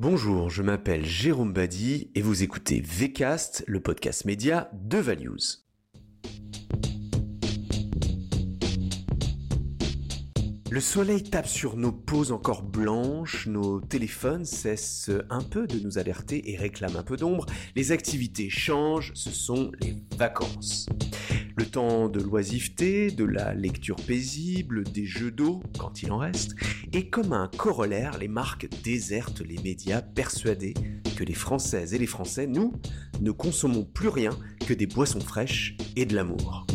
Bonjour, je m'appelle Jérôme Badi et vous écoutez VCast, le podcast média de Values. Le soleil tape sur nos peaux encore blanches, nos téléphones cessent un peu de nous alerter et réclament un peu d'ombre, les activités changent, ce sont les vacances. Le temps de l'oisiveté, de la lecture paisible, des jeux d'eau, quand il en reste, et comme un corollaire, les marques désertent les médias persuadés que les Françaises et les Français, nous, ne consommons plus rien que des boissons fraîches et de l'amour.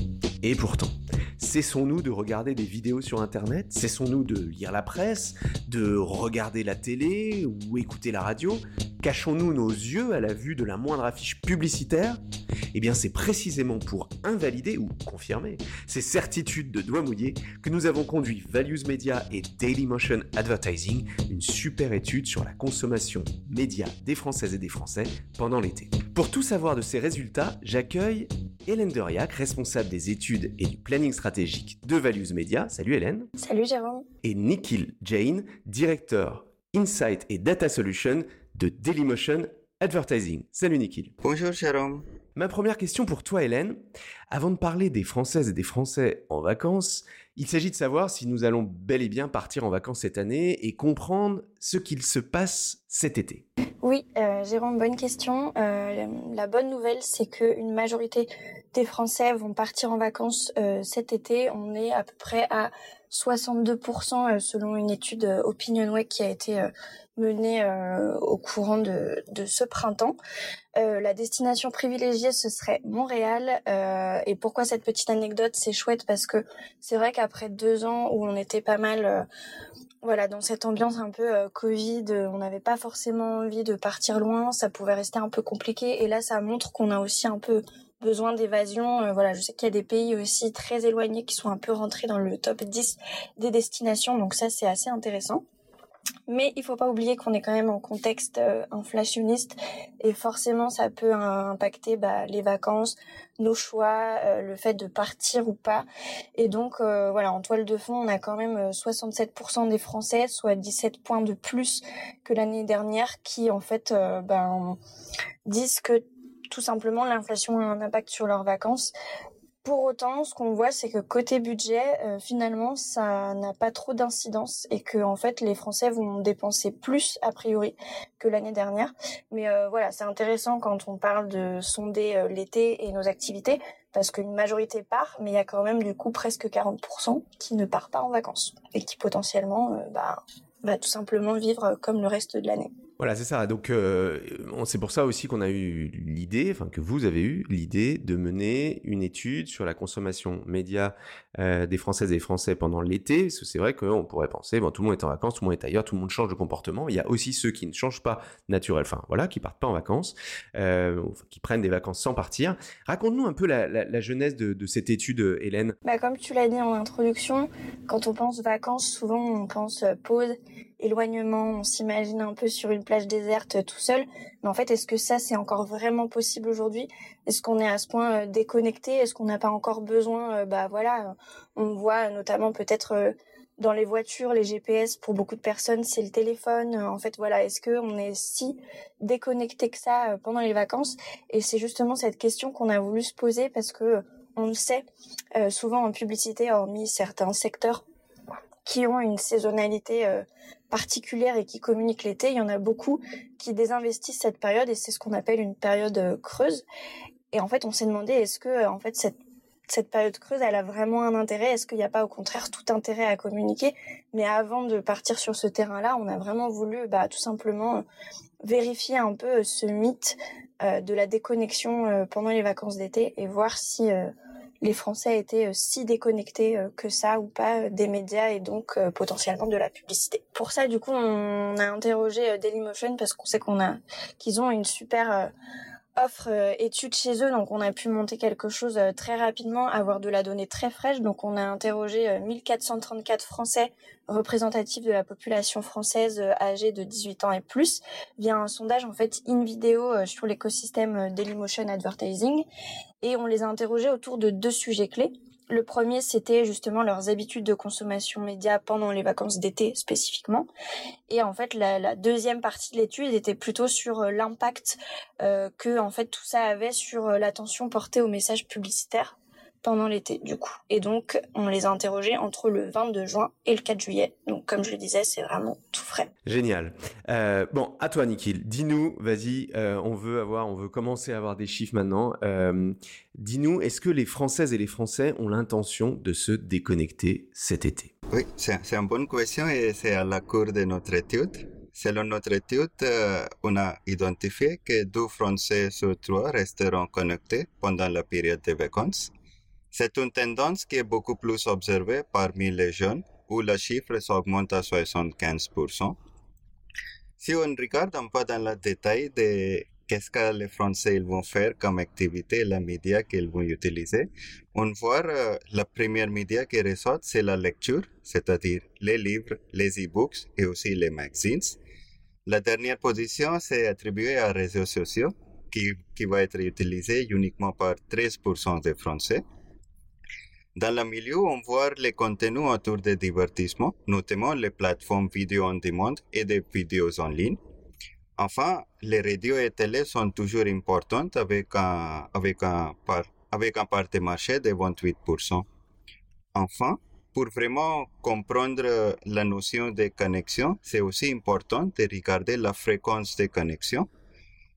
Et pourtant, Cessons-nous de regarder des vidéos sur Internet. Cessons-nous de lire la presse, de regarder la télé ou écouter la radio. Cachons-nous nos yeux à la vue de la moindre affiche publicitaire. Eh bien c'est précisément pour invalider ou confirmer ces certitudes de doigts mouillés que nous avons conduit Values Media et Dailymotion Advertising, une super étude sur la consommation média des Françaises et des Français pendant l'été. Pour tout savoir de ces résultats, j'accueille Hélène Deriac, responsable des études et du planning stratégique de Values Media. Salut Hélène. Salut Jérôme. Et Nikhil Jain, directeur Insight et Data Solution de Dailymotion Advertising. Salut Nikhil. Bonjour Jérôme. Ma première question pour toi Hélène, avant de parler des Françaises et des Français en vacances, il s'agit de savoir si nous allons bel et bien partir en vacances cette année et comprendre ce qu'il se passe cet été. Oui, euh, Jérôme, bonne question. Euh, la bonne nouvelle, c'est qu'une majorité des Français vont partir en vacances euh, cet été. On est à peu près à 62% selon une étude OpinionWay qui a été menée au courant de, ce printemps. la destination privilégiée, ce serait Montréal. et pourquoi cette petite anecdote C'est chouette parce que c'est vrai qu'après deux ans où on était pas mal voilà, dans cette ambiance un peu euh, Covid, euh, on n'avait pas forcément envie de partir loin, ça pouvait rester un peu compliqué. Et là, ça montre qu'on a aussi un peu besoin d'évasion. Euh, voilà, je sais qu'il y a des pays aussi très éloignés qui sont un peu rentrés dans le top 10 des destinations, donc ça, c'est assez intéressant. Mais il faut pas oublier qu'on est quand même en contexte euh, inflationniste et forcément ça peut impacter bah, les vacances, nos choix, euh, le fait de partir ou pas. Et donc euh, voilà, en toile de fond, on a quand même 67% des Français, soit 17 points de plus que l'année dernière, qui en fait ben, disent que tout simplement l'inflation a un impact sur leurs vacances. Pour autant, ce qu'on voit, c'est que côté budget, euh, finalement, ça n'a pas trop d'incidence et que en fait, les Français vont dépenser plus a priori que l'année dernière. Mais euh, voilà, c'est intéressant quand on parle de sonder euh, l'été et nos activités parce qu'une majorité part, mais il y a quand même du coup presque 40% qui ne part pas en vacances et qui potentiellement, bah, va tout simplement vivre comme le reste de l'année. Voilà, c'est ça. Donc, euh, c'est pour ça aussi qu'on a eu l'idée, enfin que vous avez eu l'idée de mener une étude sur la consommation média euh, des Françaises et des Français pendant l'été. Parce que c'est vrai qu'on pourrait penser, bon, tout le monde est en vacances, tout le monde est ailleurs, tout le monde change de comportement. Il y a aussi ceux qui ne changent pas naturel, enfin voilà, qui partent pas en vacances, euh, qui prennent des vacances sans partir. Raconte-nous un peu la, la, genèse de, de, cette étude, Hélène. Bah, comme tu l'as dit en introduction, quand on pense vacances, souvent on pense pause éloignement, on s'imagine un peu sur une plage déserte tout seul. Mais en fait, est-ce que ça, c'est encore vraiment possible aujourd'hui? Est-ce qu'on est à ce point euh, déconnecté? Est-ce qu'on n'a pas encore besoin euh, Bah voilà, euh, on voit notamment peut-être dans les voitures, les GPS, pour beaucoup de personnes, c'est le téléphone. En fait, voilà, est-ce qu'on est si déconnecté que ça pendant les vacances? Et c'est justement cette question qu'on a voulu se poser parce que on le sait, souvent en publicité, hormis certains secteurs qui ont une saisonnalité particulière et qui communiquent l'été, il y en a beaucoup qui désinvestissent cette période et c'est ce qu'on appelle une période euh, creuse. Et en fait, on s'est demandé est-ce que euh, en fait cette période creuse, elle a vraiment un intérêt? Est-ce qu'il n'y a pas au contraire tout intérêt à communiquer? Mais avant de partir sur ce terrain-là, on a vraiment voulu bah, tout simplement euh, vérifier un peu ce mythe de la déconnexion pendant les vacances d'été et voir si les Français étaient euh, si déconnectés euh, que ça ou pas euh, des médias et donc potentiellement de la publicité. Pour ça, du coup, on a interrogé Dailymotion parce qu'on sait qu'on a qu'ils ont une super offre euh, études chez eux, donc on a pu monter quelque chose euh, très rapidement, avoir de la donnée très fraîche. Donc on a interrogé 1434 euh, Français représentatifs de la population française âgée de 18 ans et plus via un sondage en fait in vidéo sur l'écosystème Dailymotion Advertising et on les a interrogés autour de deux sujets clés. Le premier, c'était justement leurs habitudes de consommation média pendant les vacances d'été spécifiquement. Et en fait, la, deuxième partie de l'étude était plutôt sur euh, l'impact euh, que en fait tout ça avait sur euh, l'attention portée aux messages publicitaires pendant l'été du coup. Et donc on les a interrogés entre le 22 juin et le 4 juillet. Donc comme je le disais, c'est vraiment tout frais. Génial. Euh, bon, à toi Nikhil. Dis-nous, vas-y, euh, on veut avoir, on veut commencer à avoir des chiffres maintenant. Euh, dis-nous, est-ce que les Françaises et les Français ont l'intention de se déconnecter cet été? Oui, c'est une bonne question et c'est à la cour de notre étude. Selon notre étude, on a identifié que deux Français sur trois resteront connectés pendant la période de vacances. C'est une tendance qui est beaucoup plus observée parmi les jeunes, où le chiffre s'augmente à 75%. Si on regarde un peu dans le détail de qu'est-ce que les Français ils vont faire comme activité, la média qu'ils vont utiliser, on voit euh, la première média qui ressort, c'est la lecture, c'est-à-dire les livres, les e-books et aussi les magazines. La dernière position, c'est attribuée à réseaux sociaux, qui, qui va être utilisé uniquement par 13% des Français. Dans le milieu, on voit les contenus autour des divertissements, notamment les plateformes vidéo on demande et des vidéos en ligne. Enfin, les radios et télé sont toujours importantes avec un, avec un, part, avec un part de marché de 28%. Enfin, pour vraiment comprendre la notion de connexion, c'est aussi important de regarder la fréquence de connexion.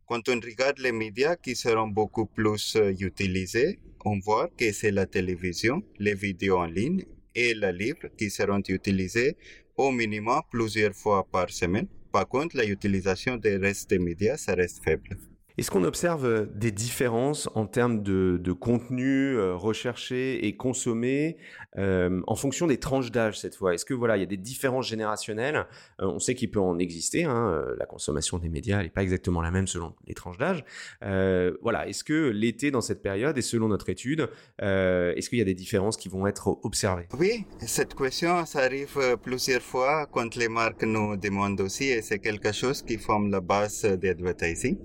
Quand on regarde les médias qui seront beaucoup plus euh, utilisés, on voit que c'est la télévision, les vidéos en ligne et le livre qui seront utilisés au minimum plusieurs fois par semaine. Par contre, l'utilisation des restes des médias, reste faible. Est-ce qu'on observe euh, des différences en termes de, contenu euh, recherché et consommé euh, en fonction des tranches d'âge cette fois? Est-ce que voilà, il y a des différences générationnelles? On sait qu'il peut en exister. Hein, la consommation des médias n'est pas exactement la même selon les tranches d'âge. voilà, est-ce que l'été dans cette période et selon notre étude, est-ce qu'il y a des différences qui vont être observées? Oui, cette question ça arrive plusieurs fois quand les marques nous demandent aussi et c'est quelque chose qui forme la base d'advertising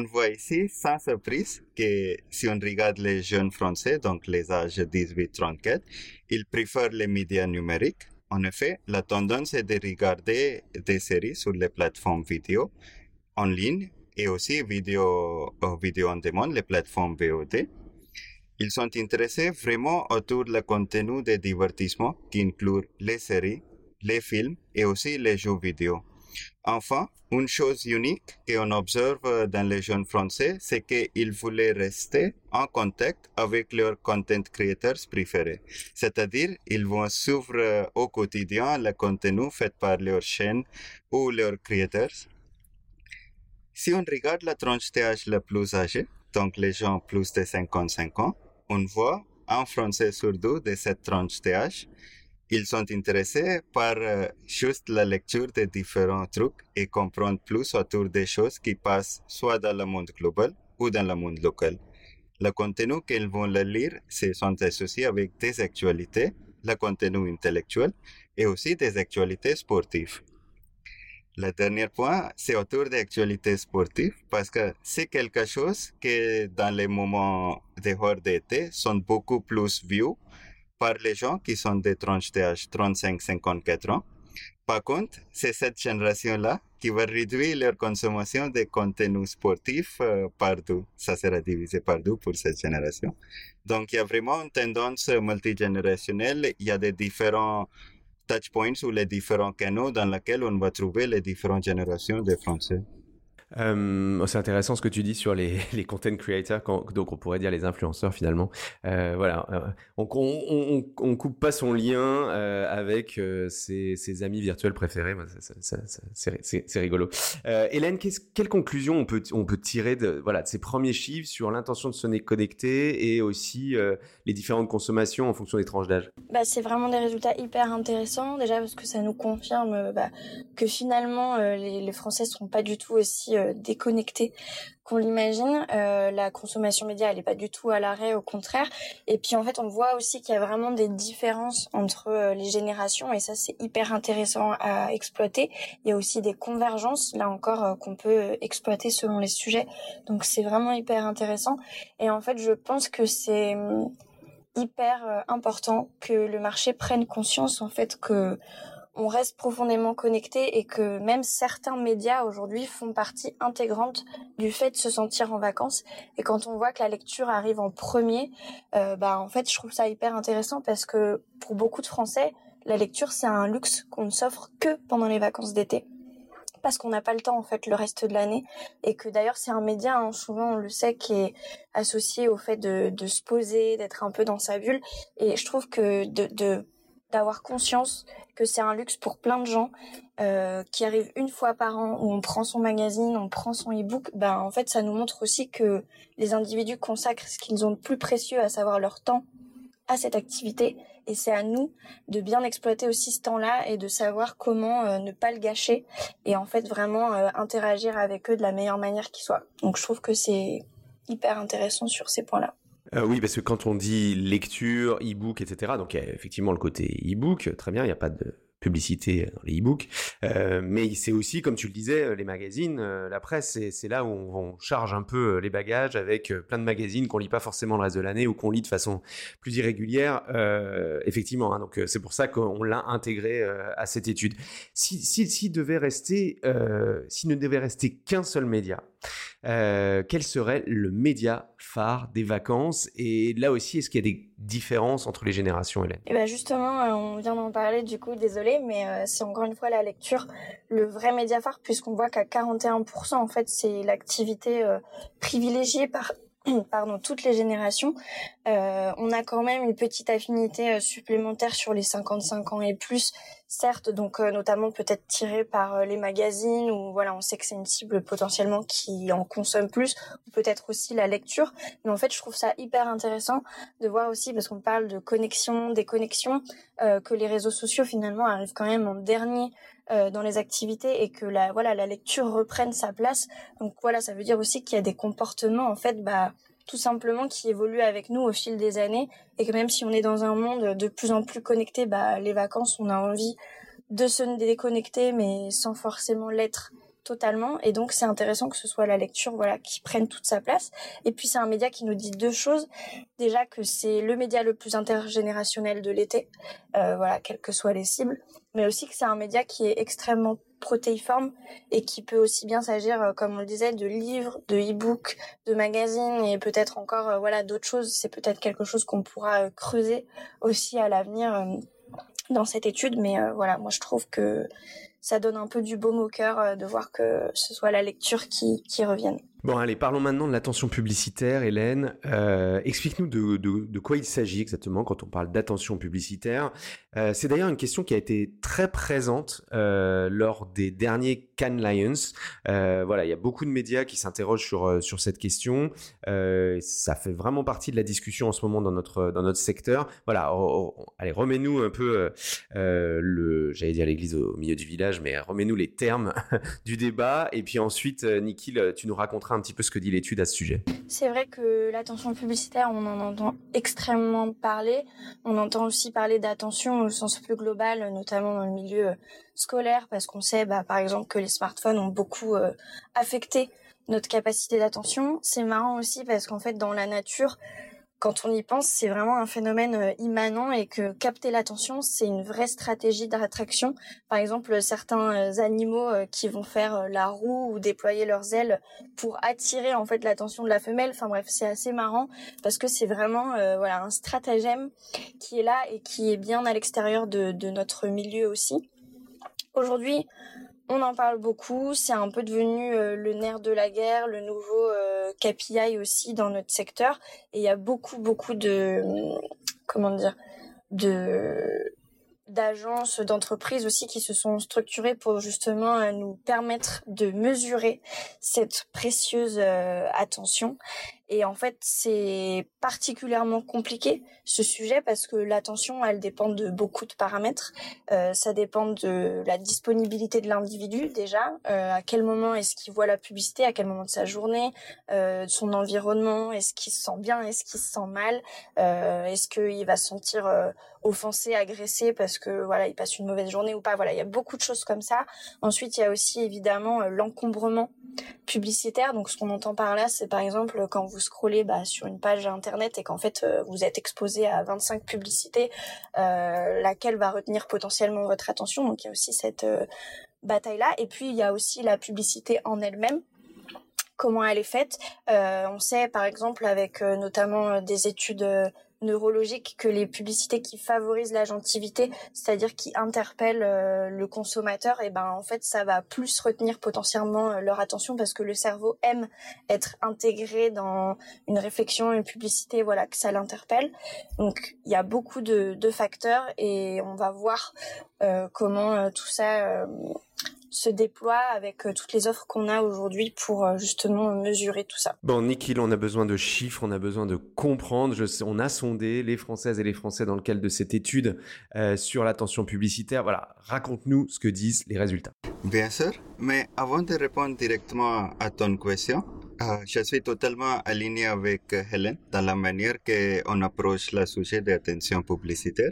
on voit ici, sans surprise, que si on regarde les jeunes français, donc les âges 18-34, ils préfèrent les médias numériques. En effet, la tendance est de regarder des séries sur les plateformes vidéo en ligne et aussi vidéo, euh, vidéo en demande, les plateformes VOD. Ils sont intéressés vraiment autour du contenu de divertissement qui inclut les séries, les films et aussi les jeux vidéo. Enfin, une chose unique qu'on observe dans les jeunes français, c'est qu'ils voulaient rester en contact avec leurs content creators préférés. C'est-à-dire, ils vont suivre au quotidien le contenu fait par leur chaîne ou leurs creators. Si on regarde la tranche d'âge la plus âgée, donc les gens plus de 55 ans, on voit un Français sur deux de cette tranche d'âge ils sont intéressés par euh, juste la lecture de différents trucs et comprendre plus autour des choses qui passent soit dans le monde global ou dans le monde local. Le contenu qu'ils vont lire se sont associés avec des actualités, le contenu intellectuel et aussi des actualités sportives. Le dernier point, c'est autour des actualités sportives parce que c'est quelque chose que dans les moments de hors d'été sont beaucoup plus vus par les gens qui sont des tranches d'âge 35-54 ans. Par contre, c'est cette génération-là qui va réduire leur consommation de contenu sportif euh, par deux. Ça sera divisé par deux pour cette génération. Donc, il y a vraiment une tendance multigénérationnelle. Il y a des différents touch points ou les différents canaux dans lesquels on va trouver les différentes générations de Français. Euh, c'est intéressant ce que tu dis sur les, les content creators, donc on pourrait dire les influenceurs finalement. Euh, voilà, euh, on, on, coupe pas son lien avec ses, amis virtuels préférés. C'est rigolo. Hélène, quelle conclusion on peut, on peut tirer de, voilà, de ces premiers chiffres sur l'intention de se connecter et aussi les différentes consommations en fonction des tranches d'âge? Bah, C'est vraiment des résultats hyper intéressants déjà parce que ça nous confirme bah, que finalement les, Français seront pas du tout aussi déconnecté qu'on l'imagine. Euh, la consommation média, elle est pas du tout à l'arrêt, au contraire. Et puis en fait, on voit aussi qu'il y a vraiment des différences entre euh, les générations, et ça c'est hyper intéressant à exploiter. Il y a aussi des convergences, là encore, qu'on peut exploiter selon les sujets. Donc c'est vraiment hyper intéressant. Et en fait, je pense que c'est hyper important que le marché prenne conscience en fait que on reste profondément connecté et que même certains médias aujourd'hui font partie intégrante du fait de se sentir en vacances. Et quand on voit que la lecture arrive en premier, euh, bah en fait je trouve ça hyper intéressant parce que pour beaucoup de Français, la lecture c'est un luxe qu'on ne s'offre que pendant les vacances d'été parce qu'on n'a pas le temps en fait le reste de l'année et que d'ailleurs c'est un média hein, souvent on le sait qui est associé au fait de, de se poser d'être un peu dans sa bulle et je trouve que de, de d'avoir conscience que c'est un luxe pour plein de gens euh, qui arrivent une fois par an où on prend son magazine, on prend son e-book. Ben en fait, ça nous montre aussi que les individus consacrent ce qu'ils ont de plus précieux, à savoir leur temps, à cette activité. Et c'est à nous de bien exploiter aussi ce temps-là et de savoir comment euh, ne pas le gâcher et en fait vraiment euh, interagir avec eux de la meilleure manière qui soit. Donc je trouve que c'est hyper intéressant sur ces points-là. Euh, oui, parce que quand on dit lecture, e-book, etc., donc il y a effectivement le côté e-book, très bien, il n'y a pas de publicité dans les e-books, euh, mais c'est aussi, comme tu le disais, les magazines, euh, la presse, c'est là où on, charge un peu les bagages avec plein de magazines qu'on lit pas forcément le reste de l'année ou qu'on lit de façon plus irrégulière, effectivement. Hein, donc c'est pour ça qu'on l'a intégré à cette étude. Si, si, si devait rester, s'il ne devait rester qu'un seul média, euh, quel serait le média phare des vacances Et là aussi, est-ce qu'il y a des différences entre les générations, Hélène? Eh ben justement, euh, on vient d'en parler, du coup, désolé, mais euh, c'est encore une fois la lecture, le vrai média phare, puisqu'on voit qu'à 41%, en fait, c'est l'activité privilégiée par pardon, toutes les générations. Euh, on a quand même une petite affinité euh, supplémentaire sur les 55 ans et plus, certes, donc euh, notamment peut-être tiré par les magazines ou voilà, on sait que c'est une cible potentiellement qui en consomme plus, ou peut-être aussi la lecture. Mais en fait, je trouve ça hyper intéressant de voir aussi, parce qu'on parle de connexion, déconnexion, que les réseaux sociaux finalement arrivent quand même en dernier dans les activités et que la voilà la lecture reprenne sa place. Donc voilà, ça veut dire aussi qu'il y a des comportements en fait bah tout simplement qui évolue avec nous au fil des années et que même si on est dans un monde de plus en plus connecté, bah, les vacances, on a envie de se déconnecter mais sans forcément l'être totalement et donc c'est intéressant que ce soit la lecture voilà qui prenne toute sa place et puis c'est un média qui nous dit deux choses déjà que c'est le média le plus intergénérationnel de l'été euh, voilà quelles que soient les cibles mais aussi que c'est un média qui est extrêmement protéiforme et qui peut aussi bien s'agir, euh, comme on le disait, de livres, de e-books, de magazines et peut-être encore euh, voilà d'autres choses. C'est peut-être quelque chose qu'on pourra creuser aussi à l'avenir dans cette étude. Mais voilà, moi je trouve que ça donne un peu du baume au cœur de voir que ce soit la lecture qui, qui revienne. Bon, allez, parlons maintenant de l'attention publicitaire, Hélène. Euh, explique-nous de, quoi il s'agit exactement quand on parle d'attention publicitaire. Euh, c'est d'ailleurs une question qui a été très présente euh, lors des derniers Cannes Lions. Voilà, il y a beaucoup de médias qui s'interrogent sur sur cette question. Ça fait vraiment partie de la discussion en ce moment dans notre dans notre secteur. Voilà, allez, remets-nous un peu le, j'allais dire l'église au milieu du village, mais remets-nous les termes du débat. Et puis ensuite, Nikhil, tu nous raconteras un petit peu ce que dit l'étude à ce sujet. C'est vrai que l'attention publicitaire, on en entend extrêmement parler. On entend aussi parler d'attention au sens plus global, notamment dans le milieu euh, scolaire, parce qu'on sait, bah, par exemple, que les smartphones ont beaucoup euh, affecté notre capacité d'attention. C'est marrant aussi parce qu'en fait, dans la nature, quand on y pense, c'est vraiment un phénomène euh, immanent et que capter l'attention, c'est une vraie stratégie d'attraction. Par exemple, certains euh, animaux euh, qui vont faire la roue ou déployer leurs ailes pour attirer en fait l'attention de la femelle. Enfin bref, c'est assez marrant parce que c'est vraiment voilà un stratagème qui est là et qui est bien à l'extérieur de, de notre milieu aussi. Aujourd'hui, on en parle beaucoup, c'est un peu devenu euh, le nerf de la guerre, le nouveau euh, KPI aussi dans notre secteur. Et il y a beaucoup, beaucoup de, comment dire, d'agences, d'entreprises aussi qui se sont structurées pour justement euh, nous permettre de mesurer cette précieuse attention et en fait, c'est particulièrement compliqué ce sujet parce que l'attention, elle dépend de beaucoup de paramètres. Euh, ça dépend de la disponibilité de l'individu déjà, euh, à quel moment est-ce qu'il voit la publicité, à quel moment de sa journée, euh, son environnement, est-ce qu'il se sent bien, est-ce qu'il se sent mal, est-ce qu'il va se sentir offensé, agressé parce que voilà, il passe une mauvaise journée ou pas? Voilà, il y a beaucoup de choses comme ça. Ensuite, il y a aussi évidemment l'encombrement publicitaire. Donc, ce qu'on entend par là, c'est par exemple quand vous scrollez bah, sur une page internet et qu'en fait vous êtes exposé à 25 publicités, laquelle va retenir potentiellement votre attention. Donc, il y a aussi cette bataille-là. Et puis, il y a aussi la publicité en elle-même comment elle est faite? Euh, on sait par exemple avec euh, notamment euh, des études neurologiques que les publicités qui favorisent l'agentivité, c'est-à-dire qui interpellent le consommateur, et eh ben en fait ça va plus retenir potentiellement leur attention parce que le cerveau aime être intégré dans une réflexion, une publicité, voilà que ça l'interpelle. Donc il y a beaucoup de, de, facteurs et on va voir comment tout ça se déploie avec euh, toutes les offres qu'on a aujourd'hui pour euh, justement mesurer tout ça. Bon, Nikhil, on a besoin de chiffres, on a besoin de comprendre. Je sais, on a sondé les Françaises et les Français dans le cadre de cette étude euh, sur l'attention publicitaire. Voilà, raconte-nous ce que disent les résultats. Bien sûr, mais avant de répondre directement à ton question, je suis totalement aligné avec Hélène dans la manière qu'on approche le sujet d'attention publicitaire.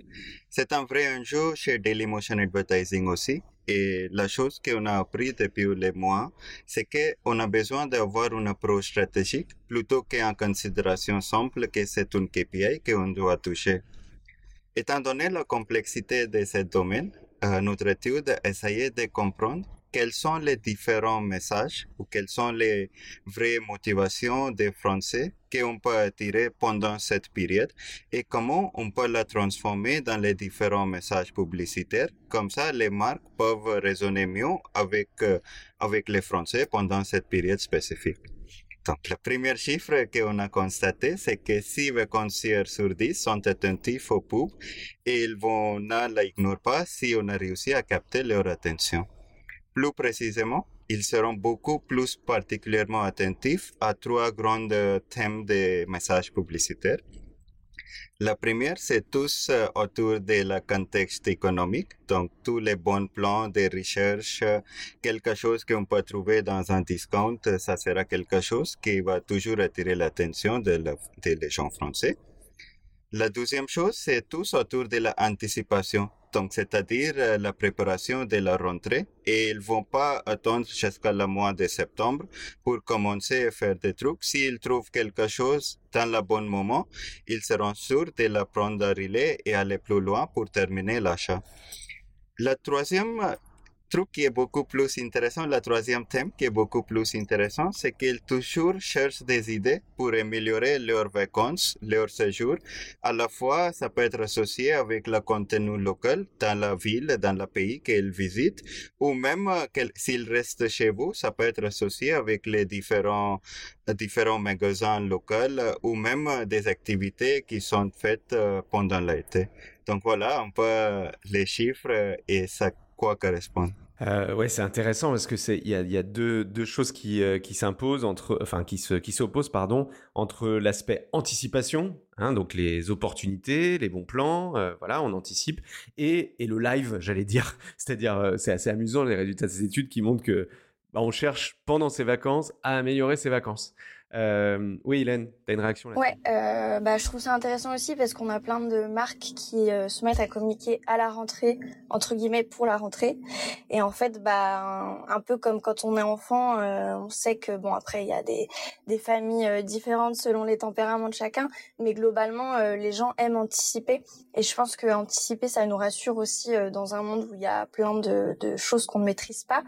C'est un vrai enjeu chez Dailymotion Advertising aussi. Et la chose qu'on a appris depuis les mois, c'est qu'on a besoin d'avoir une approche stratégique plutôt qu'en considération simple que c'est une KPI qu'on doit toucher. Étant donné la complexité de ce domaine, euh, notre étude a essayé de comprendre quels sont les différents messages ou quelles sont les vraies motivations des Français qu'on peut attirer pendant cette période et comment on peut la transformer dans les différents messages publicitaires? Comme ça, les marques peuvent raisonner mieux avec, euh, avec les Français pendant cette période spécifique. Donc, le premier chiffre qu'on a constaté, c'est que 6 vacanciers sur 10 sont attentifs aux pubs et ils vont ne l'ignorent pas si on a réussi à capter leur attention. Plus précisément, ils seront beaucoup plus particulièrement attentifs à trois grands thèmes de messages publicitaires. La première, c'est tous euh, autour de la contexte économique, donc tous les bons plans de recherche, quelque chose qu'on peut trouver dans un discount, ça sera quelque chose qui va toujours attirer l'attention des gens français. La deuxième chose, c'est tous autour de l'anticipation donc c'est-à-dire euh, la préparation de la rentrée et ils vont pas attendre jusqu'à le mois de septembre pour commencer à faire des trucs. S'ils trouvent quelque chose dans le bon moment, ils seront sûrs de la prendre à relais et aller plus loin pour terminer l'achat. La troisième truc qui est beaucoup plus intéressant, le troisième thème qui est beaucoup plus intéressant, c'est qu'ils toujours cherchent des idées pour améliorer leurs vacances, leur séjour. À la fois, ça peut être associé avec le contenu local dans la ville, dans le pays qu'ils visitent, ou même euh, s'ils restent chez vous, ça peut être associé avec les différents différents magasins locaux ou même des activités qui sont faites euh, pendant l'été. Donc voilà un peu les chiffres et ça quoi correspond. Euh, ouais, c'est intéressant parce que c'est il y a, y a deux, deux, choses qui, euh, qui s'imposent entre enfin qui se qui s'opposent pardon entre l'aspect anticipation hein, donc les opportunités les bons plans euh, voilà on anticipe et, et le live j'allais dire c'est-à-dire euh, c'est assez amusant les résultats de ces études qui montrent que bah, on cherche pendant ses vacances à améliorer ses vacances euh, oui, Hélène, tu as une réaction là Ouais, euh, bah, je trouve ça intéressant aussi parce qu'on a plein de marques qui euh, se mettent à communiquer à la rentrée, entre guillemets, pour la rentrée. Et en fait, bah, un, peu comme quand on est enfant, on sait que, bon, après, il y a des, familles différentes selon les tempéraments de chacun, mais globalement, les gens aiment anticiper. Et je pense que anticiper, ça nous rassure aussi dans un monde où il y a plein de, choses qu'on ne maîtrise pas.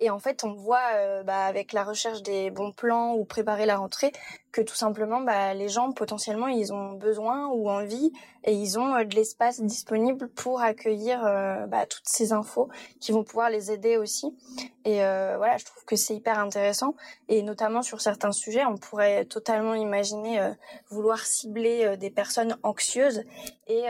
Et en fait, on voit bah, avec la recherche des bons plans ou préparer la rentrée que tout simplement bah, les gens potentiellement ils ont besoin ou envie et ils ont euh, de l'espace disponible pour accueillir euh, bah, toutes ces infos qui vont pouvoir les aider aussi. Et euh, voilà je trouve que c'est hyper intéressant et notamment sur certains sujets on pourrait totalement imaginer vouloir cibler des personnes anxieuses et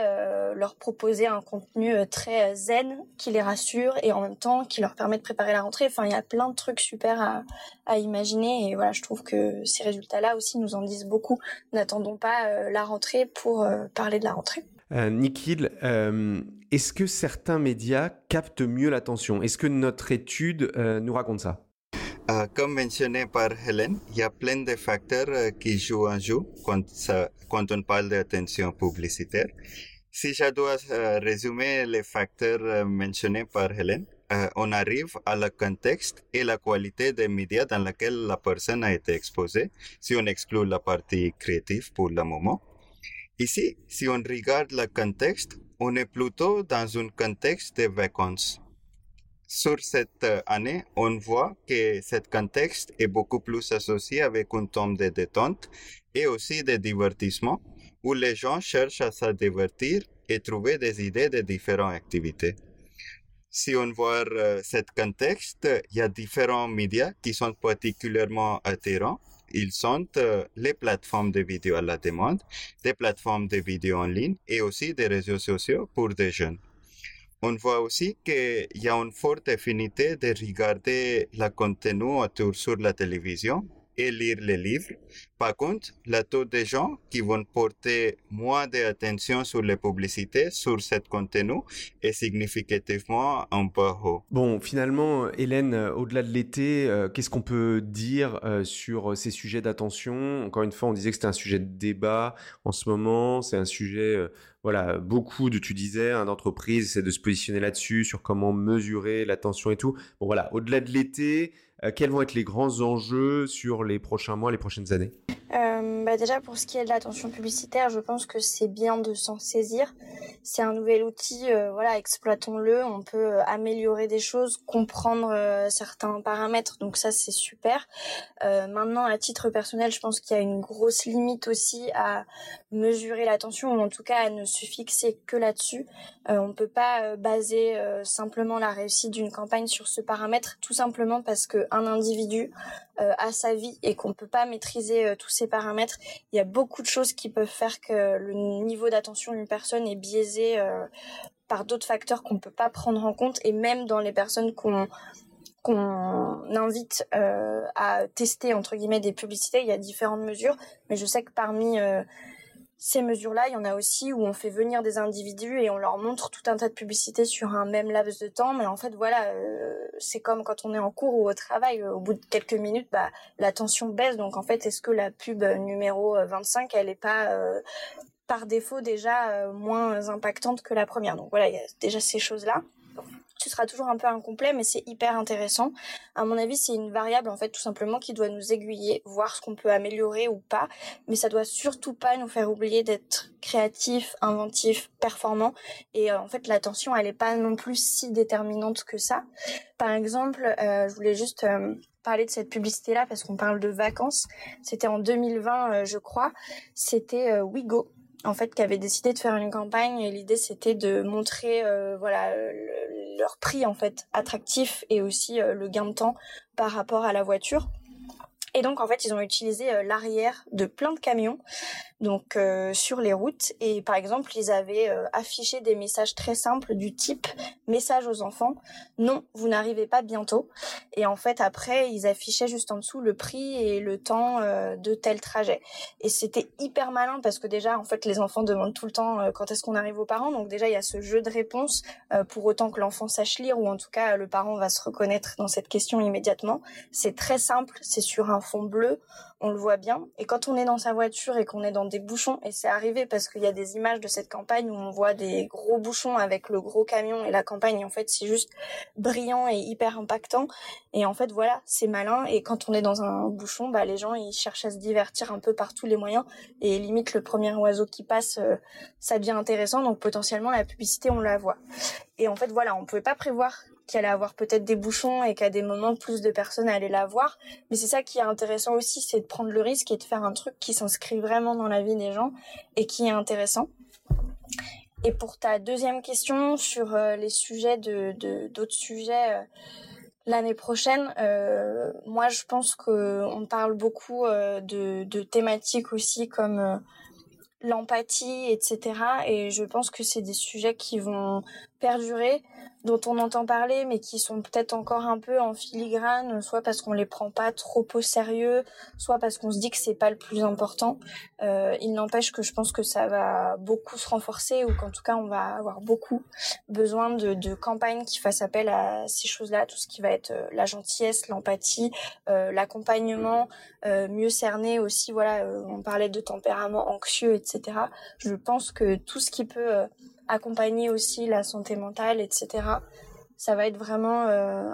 leur proposer un contenu très zen qui les rassure et en même temps qui leur permet de préparer la rentrée. Enfin il y a plein de trucs super à, imaginer et voilà je trouve que ces résultats là aussi nous en disent beaucoup. N'attendons pas euh, la rentrée pour euh, parler de la rentrée. Euh, Nikhil, euh, est-ce que certains médias captent mieux l'attention? Est-ce que notre étude nous raconte ça? Comme mentionné par Hélène, il y a plein de facteurs qui jouent en jeu quand, quand on parle d'attention publicitaire. Si je dois résumer les facteurs mentionnés par Hélène, euh, on arrive à le contexte et la qualité des médias dans lesquels la personne a été exposée, si on exclut la partie créative pour le moment. Ici, si on regarde le contexte, on est plutôt dans un contexte de vacances. Sur cette année, on voit que ce contexte est beaucoup plus associé avec un temps de détente et aussi de divertissement, où les gens cherchent à se divertir et trouver des idées de différentes activités. Si on voit euh, ce contexte, il y a différents médias qui sont particulièrement attirants. Ils sont euh, les plateformes de vidéo à la demande, des plateformes de vidéo en ligne et aussi des réseaux sociaux pour des jeunes. On voit aussi qu'il y a une forte affinité de regarder le contenu autour sur la télévision et lire les livres. Par contre, le taux de gens qui vont porter moins d'attention sur les publicités, sur ce contenu, est significativement un peu haut. Bon, finalement, Hélène, euh, au-delà de l'été, euh, qu'est-ce qu'on peut dire euh, sur ces sujets d'attention? Encore une fois, on disait que c'était un sujet de débat en ce moment, c'est un sujet voilà, beaucoup de, tu disais, hein, d'entreprises essaient de se positionner là-dessus, sur comment mesurer l'attention et tout. Bon, voilà, au-delà de l'été, quels vont être les grands enjeux sur les prochains mois, les prochaines années? Euh, bah Déjà, pour ce qui est de l'attention publicitaire, je pense que c'est bien de s'en saisir. C'est un nouvel outil, euh, voilà, exploitons-le. On peut améliorer des choses, comprendre certains paramètres, donc ça, c'est super. maintenant, à titre personnel, je pense qu'il y a une grosse limite aussi à mesurer l'attention, ou en tout cas à ne se fixer que là-dessus. on ne peut pas baser simplement la réussite d'une campagne sur ce paramètre, tout simplement parce que un individu euh, a sa vie et qu'on peut pas maîtriser euh, tous ces paramètres, il y a beaucoup de choses qui peuvent faire que le niveau d'attention d'une personne est biaisé euh, par d'autres facteurs qu'on peut pas prendre en compte et même dans les personnes qu'on invite à tester entre guillemets des publicités, il y a différentes mesures, mais je sais que parmi ces mesures-là, il y en a aussi où on fait venir des individus et on leur montre tout un tas de publicités sur un même laps de temps. Mais en fait, voilà, euh, c'est comme quand on est en cours ou au travail. Au bout de quelques minutes, bah, la tension baisse. Donc en fait, est-ce que la pub numéro 25, elle n'est pas euh, par défaut déjà euh, moins impactante que la première? Donc voilà, il y a déjà ces choses-là ce sera toujours un peu incomplet, mais c'est hyper intéressant. À mon avis, c'est une variable en fait tout simplement qui doit nous aiguiller, voir ce qu'on peut améliorer ou pas, mais ça doit surtout pas nous faire oublier d'être créatif, inventif, performant. Et euh, en fait, l'attention, elle est pas non plus si déterminante que ça. Par exemple, euh, je voulais juste euh, parler de cette publicité-là parce qu'on parle de vacances. C'était en 2020, je crois. C'était Wigo en fait qui avait décidé de faire une campagne et l'idée c'était de montrer voilà leur prix en fait attractif et aussi euh, le gain de temps par rapport à la voiture. Et donc en fait ils ont utilisé euh, l'arrière de plein de camions donc euh, sur les routes. Et par exemple ils avaient euh, affiché des messages très simples du type message aux enfants non vous n'arrivez pas bientôt et en fait après ils affichaient juste en dessous le prix et le temps euh, de tel trajet. Et c'était hyper malin parce que déjà en fait les enfants demandent tout le temps quand est-ce qu'on arrive aux parents. Donc déjà il y a ce jeu de réponse pour autant que l'enfant sache lire ou en tout cas le parent va se reconnaître dans cette question immédiatement. C'est très simple c'est sur un fond bleu on le voit bien. Et quand on est dans sa voiture et qu'on est dans des bouchons, et c'est arrivé parce qu'il y a des images de cette campagne où on voit des gros bouchons avec le gros camion et la campagne, en fait, c'est juste brillant et hyper impactant. Et en fait, voilà, c'est malin. Et quand on est dans un bouchon, bah, les gens, ils cherchent à se divertir un peu par tous les moyens. Et limite, le premier oiseau qui passe, euh, ça devient intéressant. Donc, potentiellement, la publicité, on la voit. Et en fait, voilà, on pouvait pas prévoir qu'il allait avoir peut-être des bouchons et qu'à des moments plus de personnes allaient la voir. Mais c'est ça qui est intéressant aussi, c'est de prendre le risque et de faire un truc qui s'inscrit vraiment dans la vie des gens et qui est intéressant. Et pour ta deuxième question sur euh, les sujets de d'autres sujets euh, l'année prochaine, euh, moi je pense que on parle beaucoup de, de thématiques aussi comme l'empathie, etc. Et je pense que c'est des sujets qui vont perdurer dont on entend parler mais qui sont peut-être encore un peu en filigrane, soit parce qu'on les prend pas trop au sérieux, soit parce qu'on se dit que c'est pas le plus important. Euh, il n'empêche que je pense que ça va beaucoup se renforcer ou qu'en tout cas on va avoir beaucoup besoin de, campagnes qui fassent appel à ces choses-là, tout ce qui va être euh, la gentillesse, l'empathie, euh, l'accompagnement, mieux cerner aussi. Voilà, on parlait de tempérament anxieux, etc. Je pense que tout ce qui peut accompagner aussi la santé mentale, etc ça va être vraiment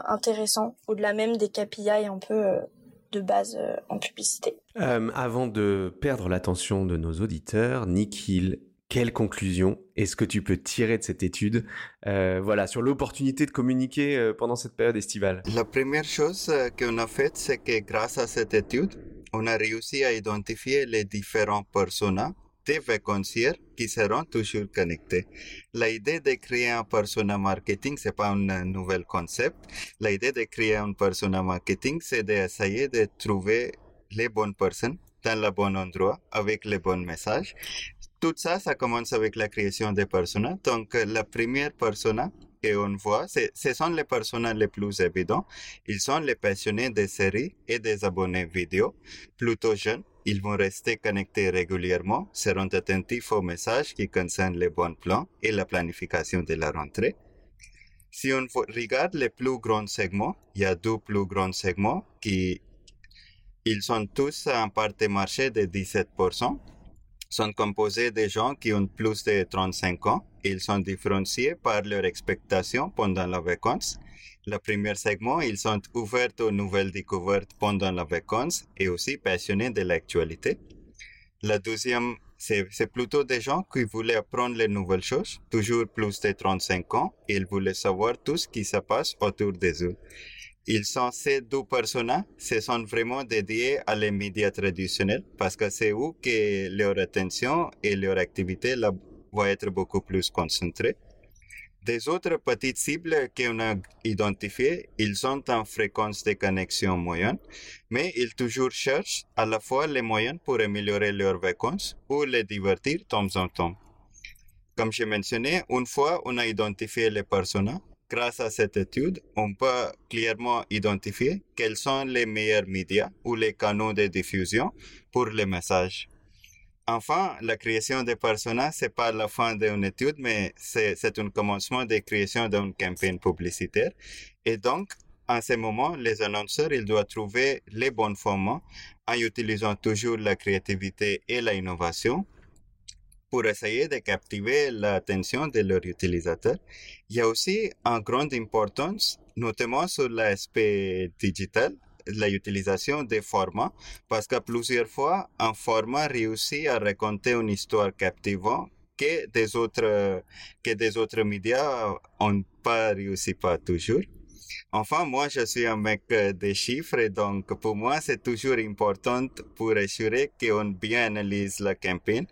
intéressant au-delà même des KPI un peu de base en publicité. avant de perdre l'attention de nos auditeurs, Nikhil quelle conclusion est-ce que tu peux tirer de cette étude euh, voilà, sur l'opportunité de communiquer euh, pendant cette période estivale? La première chose euh, qu'on a faite, c'est que grâce à cette étude, on a réussi à identifier les différents personas des vacanciers qui seront toujours connectés. L'idée de créer un persona marketing, c'est pas un nouvel concept. L'idée de créer un persona marketing, c'est d'essayer de trouver les bonnes personnes dans le bon endroit avec les bons messages tout ça, ça commence avec la création des personas. Donc, la première persona qu'on voit, ce sont les personas les plus évidents. Ils sont les passionnés des séries et des abonnés vidéo, plutôt jeunes. Ils vont rester connectés régulièrement, seront attentifs aux messages qui concernent les bons plans et la planification de la rentrée. Si on regarde les plus grands segments, il y a deux plus grands segments qui ils sont tous en part de marché de 17% sont composés de gens qui ont plus de 35 ans. Ils sont différenciés par leur expectation pendant la vacance. Le premier segment, ils sont ouverts aux nouvelles découvertes pendant la vacance et aussi passionnés de l'actualité. La deuxième, c'est plutôt des gens qui voulaient apprendre les nouvelles choses, toujours plus de 35 ans, et ils voulaient savoir tout ce qui se passe autour d'eux. Ils sont ces deux personnes, se sont vraiment dédiés à les médias traditionnels parce que c'est où que leur attention et leur activité là, vont être beaucoup plus concentrées. Des autres petites cibles qu'on a identifiées, ils sont en fréquence de connexion moyenne, mais ils toujours cherchent à la fois les moyens pour améliorer leurs vacances ou les divertir de temps en temps. Comme j'ai mentionné, une fois on a identifié les personnes, Grâce à cette étude, on peut clairement identifier quels sont les meilleurs médias ou les canaux de diffusion pour les messages. Enfin, la création des personas, c'est pas la fin d'une étude, mais c'est un commencement de création d'une campagne publicitaire. Et donc, en ce moment, les annonceurs, ils doivent trouver les bons formats en utilisant toujours la créativité et l'innovation pour essayer de captiver l'attention de leurs utilisateurs. Il y a aussi une grande importance, notamment sur l'aspect digital, l'utilisation des formats, parce que plusieurs fois, un format réussit à raconter une histoire captivante que des autres, que des autres médias n'ont pas réussi pas toujours. Enfin, moi, je suis un mec des chiffres, donc pour moi, c'est toujours important pour assurer qu'on bien analyse la campagne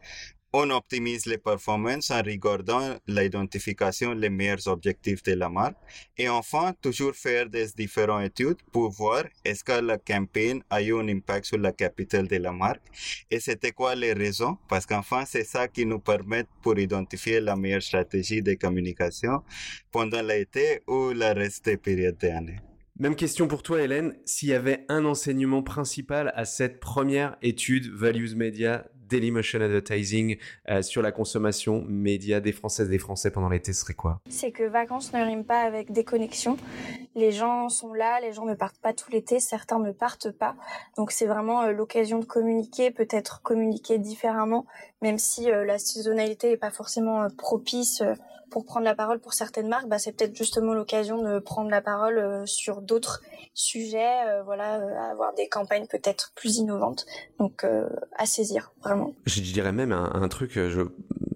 on optimise les performances en regardant l'identification des meilleurs objectifs de la marque. Et enfin, toujours faire des différentes études pour voir est-ce que la campagne a eu un impact sur la capitale de la marque et c'était quoi les raisons? Parce qu'enfin, c'est ça qui nous permet pour identifier la meilleure stratégie de communication pendant l'été ou le reste des périodes d'année. Même question pour toi, Hélène. S'il y avait un enseignement principal à cette première étude Values Media Dailymotion Advertising euh, sur la consommation média des Françaises et des Français pendant l'été serait quoi? C'est que vacances ne riment pas avec déconnexion. Les gens sont là, les gens ne partent pas tout l'été, certains ne partent pas. Donc c'est vraiment euh, l'occasion de communiquer, peut-être communiquer différemment, même si euh, la saisonnalité n'est pas forcément propice pour prendre la parole pour certaines marques, bah, c'est peut-être justement l'occasion de prendre la parole sur d'autres sujets, voilà, avoir des campagnes peut-être plus innovantes. Donc à saisir, vraiment. Je dirais même un, truc, euh,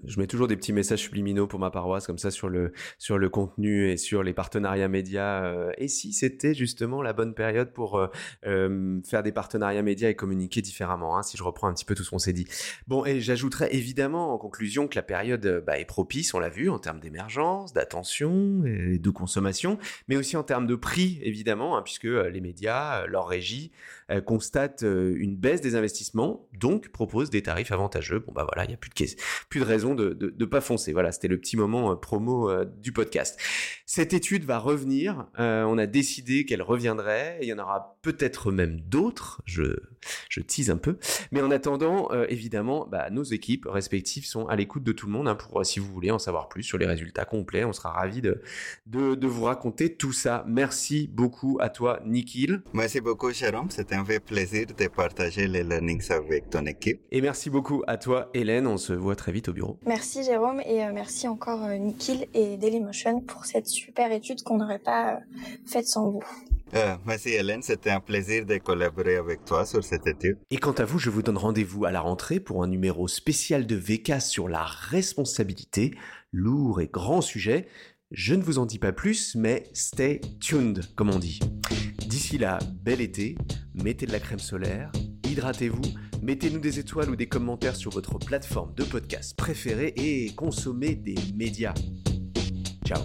je, mets toujours des petits messages subliminaux pour ma paroisse comme ça sur le sur le contenu et sur les partenariats médias. Euh, et si c'était justement la bonne période pour euh, faire des partenariats médias et communiquer différemment, hein, si je reprends un petit peu tout ce qu'on s'est dit. Bon, et j'ajouterais évidemment en conclusion que la période bah, est propice, on l'a vu, en termes d'émergence, d'attention et de consommation, mais aussi en termes de prix évidemment, hein, puisque les médias, leur régie constatent une baisse des investissements, donc proposent des tarifs avantageux. Bon bah voilà, il n'y a plus de, plus de raison de, de, pas foncer. Voilà, c'était le petit moment euh, promo euh, du podcast. Cette étude va revenir. Euh, on a décidé qu'elle reviendrait. Il y en aura peut-être même d'autres. Je, je tease un peu. Mais en attendant, évidemment, bah, nos équipes respectives sont à l'écoute de tout le monde hein, si vous voulez en savoir plus sur les résultats complets. On sera ravis de, de, de vous raconter tout ça. Merci beaucoup à toi, Nikhil. Merci beaucoup, Jérôme. C'était vrai plaisir de partager les learnings avec ton équipe. Et merci beaucoup à toi, Hélène. On se voit très vite au bureau. Merci Jérôme et merci encore Nikhil et Dailymotion pour cette super étude qu'on n'aurait pas faite sans vous. Euh, merci Hélène, c'était un plaisir de collaborer avec toi sur cette étude. Et quant à vous, je vous donne rendez-vous à la rentrée pour un numéro spécial de VK sur la responsabilité, lourd et grand sujet. Je ne vous en dis pas plus, mais stay tuned, comme on dit. D'ici là, bel été, mettez de la crème solaire, hydratez-vous, mettez-nous des étoiles ou des commentaires sur votre plateforme de podcast préférée et consommez des médias. Ciao